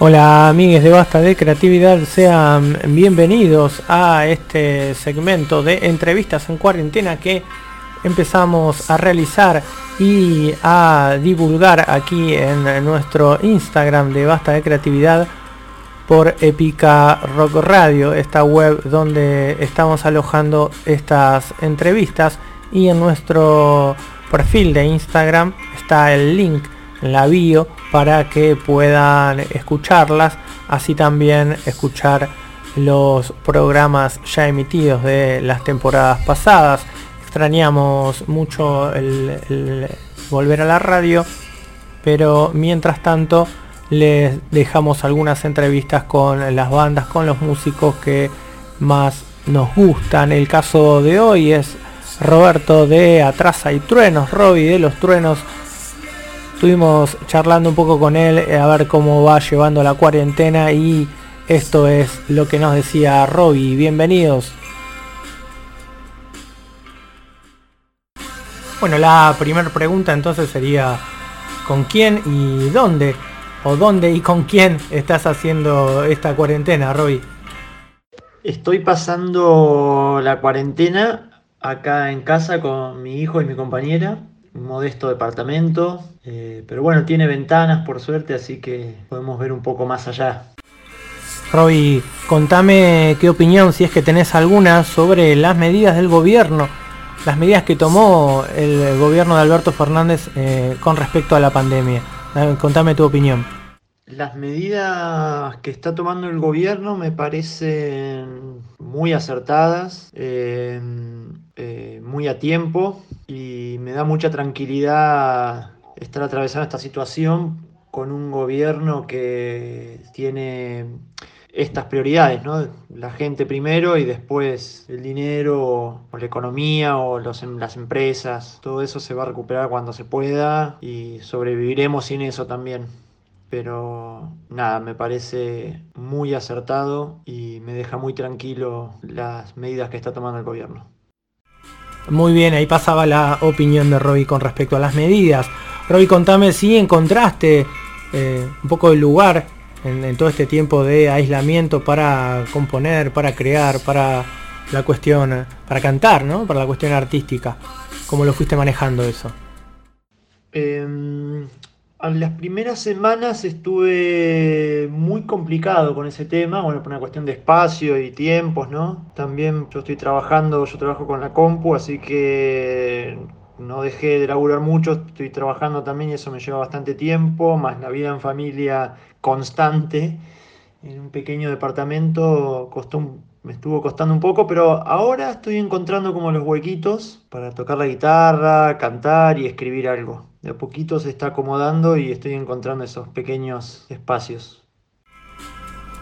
Hola amigos de Basta de Creatividad, sean bienvenidos a este segmento de entrevistas en cuarentena que empezamos a realizar y a divulgar aquí en nuestro Instagram de Basta de Creatividad por Epica Rock Radio, esta web donde estamos alojando estas entrevistas. Y en nuestro perfil de Instagram está el link la bio para que puedan escucharlas, así también escuchar los programas ya emitidos de las temporadas pasadas. Extrañamos mucho el, volver a la radio, pero mientras tanto les dejamos algunas entrevistas con las bandas, con los músicos que más nos gustan. El caso de hoy es Roberto de Atrasa y Truenos, Robbie de los Truenos Estuvimos charlando un poco con él eh, a ver cómo va llevando la cuarentena y esto es lo que nos decía Robbie. Bienvenidos. Bueno, la primera pregunta entonces sería ¿con quién y dónde? ¿O dónde y con quién estás haciendo esta cuarentena, Robbie? Estoy pasando la cuarentena acá en casa con mi hijo y mi compañera un modesto departamento, eh, pero bueno, tiene ventanas por suerte, así que podemos ver un poco más allá. Roby, contame qué opinión, si es que tenés alguna, sobre las medidas del gobierno, las medidas que tomó el gobierno de Alberto Fernández eh, con respecto a la pandemia. Contame tu opinión. Las medidas que está tomando el gobierno me parecen muy acertadas, muy a tiempo y me da mucha tranquilidad estar atravesando esta situación con un gobierno que tiene estas prioridades, ¿no? La gente primero y después el dinero o la economía o los, em, las empresas, todo eso se va a recuperar cuando se pueda y sobreviviremos sin eso también. Pero nada, me parece muy acertado y me deja muy tranquilo las medidas que está tomando el gobierno. Muy bien, ahí pasaba la opinión de Robbie con respecto a las medidas. Robbie, contame si encontraste eh, un poco el lugar en, todo este tiempo de aislamiento para componer, para crear, para la cuestión, para cantar, ¿no? Para la cuestión artística. ¿Cómo lo fuiste manejando eso? Em, las primeras semanas estuve muy complicado con ese tema, bueno, por una cuestión de espacio y tiempos, ¿no? También yo estoy trabajando, yo trabajo con la compu, así que no dejé de laburar mucho, estoy trabajando también y eso me lleva bastante tiempo, más la vida en familia constante. En un pequeño departamento costó me estuvo costando un poco, pero ahora estoy encontrando como los huequitos para tocar la guitarra, cantar y escribir algo de a poquito se está acomodando y estoy encontrando esos pequeños espacios.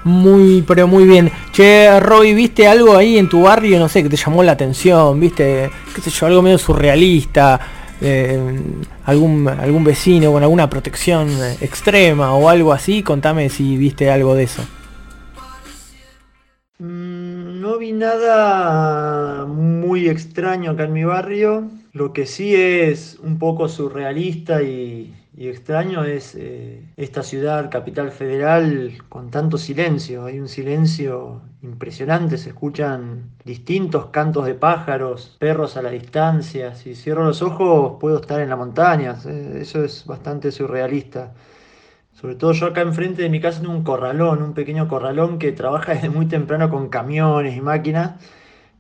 Muy, pero muy bien. Che, Roy, ¿viste algo ahí en tu barrio, no sé, que te llamó la atención? ¿Viste, qué sé yo, algo medio surrealista? Eh, algún, algún vecino con alguna protección extrema o algo así? Contame si viste algo de eso. Nada muy extraño acá en mi barrio. Lo que sí es un poco surrealista y, extraño es eh, esta ciudad, capital federal, con tanto silencio. Hay un silencio impresionante, se escuchan distintos cantos de pájaros, perros a la distancia. Si cierro los ojos puedo estar en la montaña. Eso es bastante surrealista. Sobre todo yo acá enfrente de mi casa tengo un corralón, un pequeño corralón que trabaja desde muy temprano con camiones y máquinas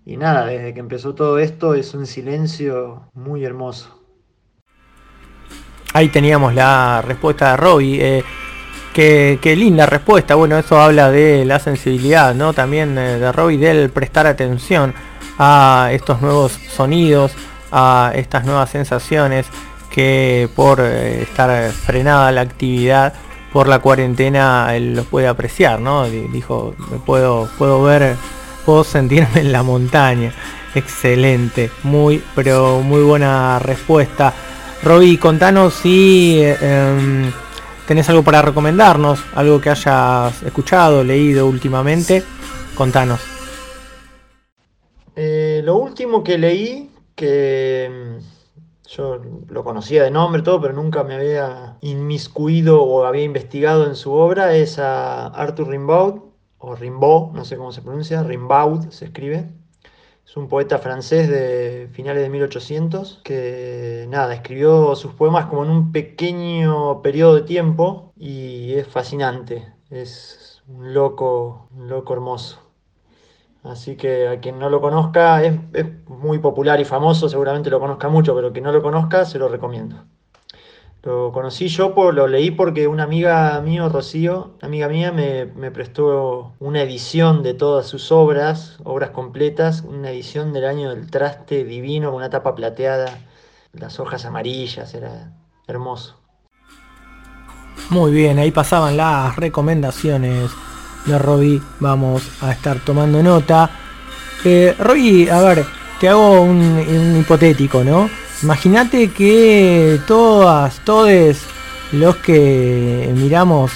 y nada, desde que empezó todo esto es un silencio muy hermoso. Ahí teníamos la respuesta de Robbie. Eh, qué, linda respuesta. Bueno, eso habla de la sensibilidad, ¿no? También eh, de Robbie del prestar atención a estos nuevos sonidos, a estas nuevas sensaciones que por eh, estar frenada la actividad por la cuarentena él los puede apreciar, ¿no? Dijo, puedo, puedo ver puedo sentirme en la montaña. Excelente, muy, pero muy buena respuesta. Roby, contanos si em, tenés algo para recomendarnos, algo que hayas escuchado, leído últimamente. Contanos. Eh, lo último que leí, que em, Yo lo conocía de nombre todo, pero nunca me había inmiscuido o había investigado en su obra. Es a Arthur Rimbaud, o Rimbaud, no sé cómo se pronuncia, Rimbaud se escribe. Es un poeta francés de finales de 1800 que, nada, escribió sus poemas como en un pequeño periodo de tiempo y es fascinante. Es un loco, un loco hermoso. Así que a quien no lo conozca, es, muy popular y famoso, seguramente lo conozca mucho, pero quien no lo conozca, se lo recomiendo. Lo conocí yo, por, lo leí porque una amiga mío, Rocío, amiga mía, me, me, prestó una edición de todas sus obras, obras completas, una edición del año del traste divino, con una tapa plateada, las hojas amarillas, era hermoso. Muy bien, ahí pasaban las recomendaciones de Robbie, vamos a estar tomando nota. Eh, Robbie, a ver, te hago un, hipotético, ¿no? Imagínate que todas, todos los que miramos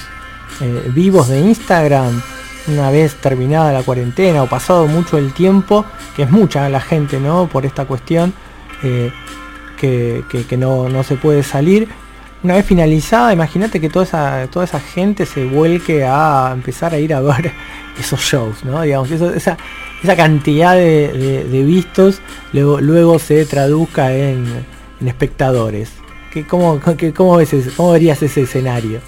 eh, vivos de Instagram, una vez terminada la cuarentena o pasado mucho el tiempo, que es mucha la gente, ¿no? Por esta cuestión eh, que, que, que no, no, se puede salir. Una vez finalizada, imagínate que toda esa, toda esa gente se vuelque a empezar a ir a ver esos shows, ¿no? Digamos, esa, esa cantidad de, vistos luego, luego, se traduzca en, espectadores. ¿Qué, cómo, qué, ¿Cómo verías ese escenario?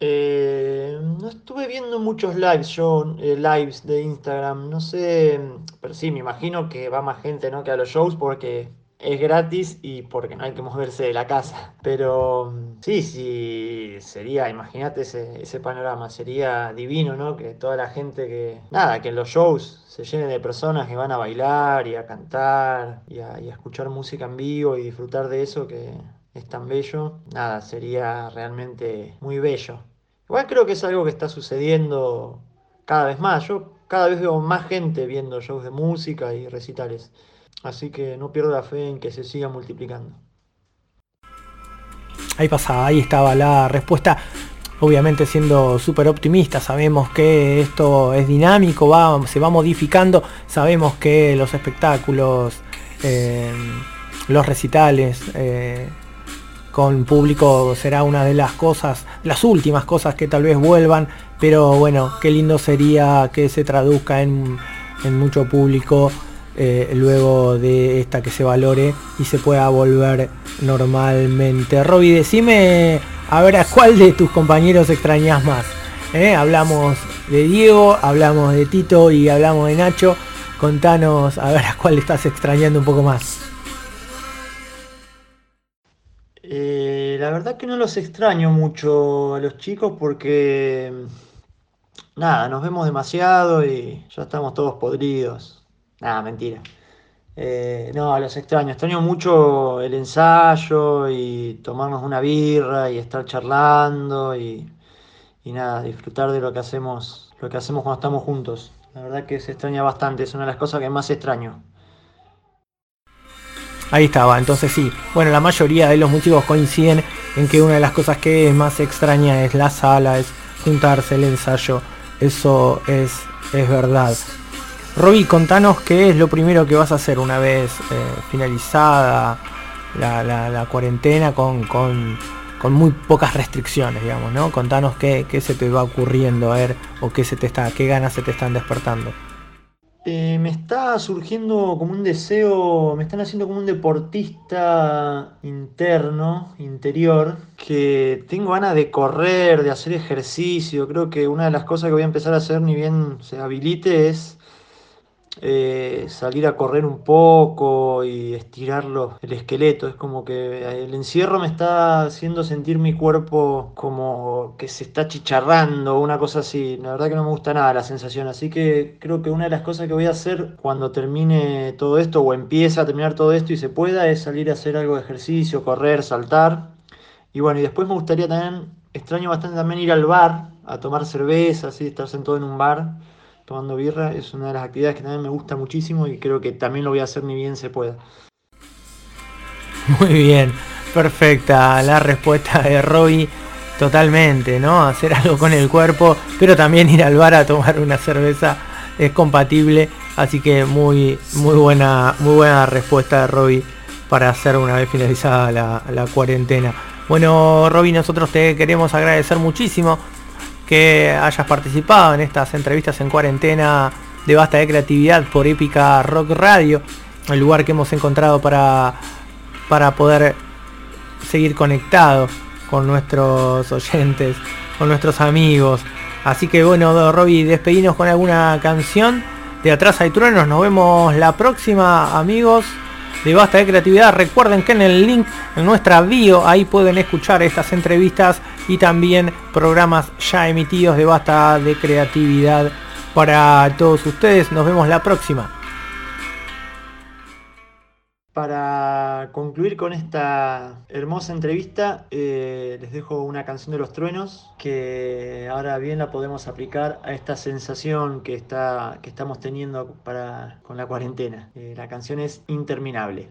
Eh, no estuve viendo muchos lives yo, eh, lives de Instagram, no sé, pero sí, me imagino que va más gente ¿no? que a los shows porque es gratis y porque no hay que moverse de la casa. Pero sí, sí, sería, imagínate ese, ese, panorama, sería divino, ¿no? Que toda la gente que, nada, que en los shows se llenen de personas que van a bailar y a cantar y a, y a escuchar música en vivo y disfrutar de eso que es tan bello. Nada, sería realmente muy bello. Igual creo que es algo que está sucediendo cada vez más. Yo cada vez veo más gente viendo shows de música y recitales. Así que no pierdo la fe en que se siga multiplicando. Ahí pasaba, ahí estaba la respuesta. Obviamente siendo súper optimista, sabemos que esto es dinámico, se va modificando, sabemos que los espectáculos, eh, los recitales eh, con público será una de las cosas, las últimas cosas que tal vez vuelvan, pero bueno, qué lindo sería que se traduzca en mucho público eh, luego de esta que se valore y se pueda volver normalmente. Roby, decime a ver a cuál de tus compañeros extrañas más. ¿Eh? Hablamos de Diego, hablamos de Tito y hablamos de Nacho. Contanos a ver a cuál estás extrañando un poco más. Eh, la verdad que no los extraño mucho a los chicos porque nada, nos vemos demasiado y ya estamos todos podridos. Nada, mentira. Eh, no, los extraño. Extraño mucho el ensayo y tomarnos una birra y estar charlando y, y, nada, disfrutar de lo que hacemos, lo que hacemos cuando estamos juntos. La verdad que se extraña bastante, es una de las cosas que más extraño. Ahí estaba, entonces sí. Bueno, la mayoría de los músicos coinciden en que una de las cosas que más extraña es la sala, es juntarse, el ensayo. Eso es, es verdad. Roby, contanos qué es lo primero que vas a hacer una vez eh, finalizada la, cuarentena con, con, con, muy pocas restricciones, digamos, ¿no? Contanos qué, qué, se te va ocurriendo, a ver, o qué se te está, qué ganas se te están despertando. Eh, me está surgiendo como un deseo, me están haciendo como un deportista interno, interior, que tengo ganas de correr, de hacer ejercicio. Creo que una de las cosas que voy a empezar a hacer, ni bien se habilite, es eh, salir a correr un poco y estirarlo el esqueleto. Es como que el encierro me está haciendo sentir mi cuerpo como que se está chicharrando, una cosa así. La verdad que no me gusta nada la sensación. Así que creo que una de las cosas que voy a hacer cuando termine todo esto o empiece a terminar todo esto y se pueda es salir a hacer algo de ejercicio, correr, saltar. Y bueno, y después me gustaría también, extraño bastante también ir al bar a tomar cerveza, así, estar sentado en un bar tomando birra es una de las actividades que también me gusta muchísimo y creo que también lo voy a hacer ni bien se pueda. Muy bien, perfecta la respuesta de Robbie. Totalmente, ¿no? Hacer algo con el cuerpo, pero también ir al bar a tomar una cerveza es compatible Así que muy, muy buena, muy buena respuesta de Robbie para hacer una vez finalizada la, cuarentena. Bueno, Robbie, nosotros te queremos agradecer muchísimo que hayas participado en estas entrevistas en cuarentena de Basta de Creatividad por Épica Rock Radio, el lugar que hemos encontrado para, para poder seguir conectados con nuestros oyentes, con nuestros amigos. Así que bueno, Robbie, despedimos con alguna canción de Atrás hay truenos. Nos vemos la próxima, amigos de Basta de Creatividad. Recuerden que en el link en nuestra bio ahí pueden escuchar estas entrevistas y también programas ya emitidos de Basta de Creatividad para todos ustedes. Nos vemos la próxima. Para concluir con esta hermosa entrevista, eh, les dejo una canción de los truenos que ahora bien la podemos aplicar a esta sensación que, está, que estamos teniendo para, con la cuarentena. Eh, la canción es Interminable.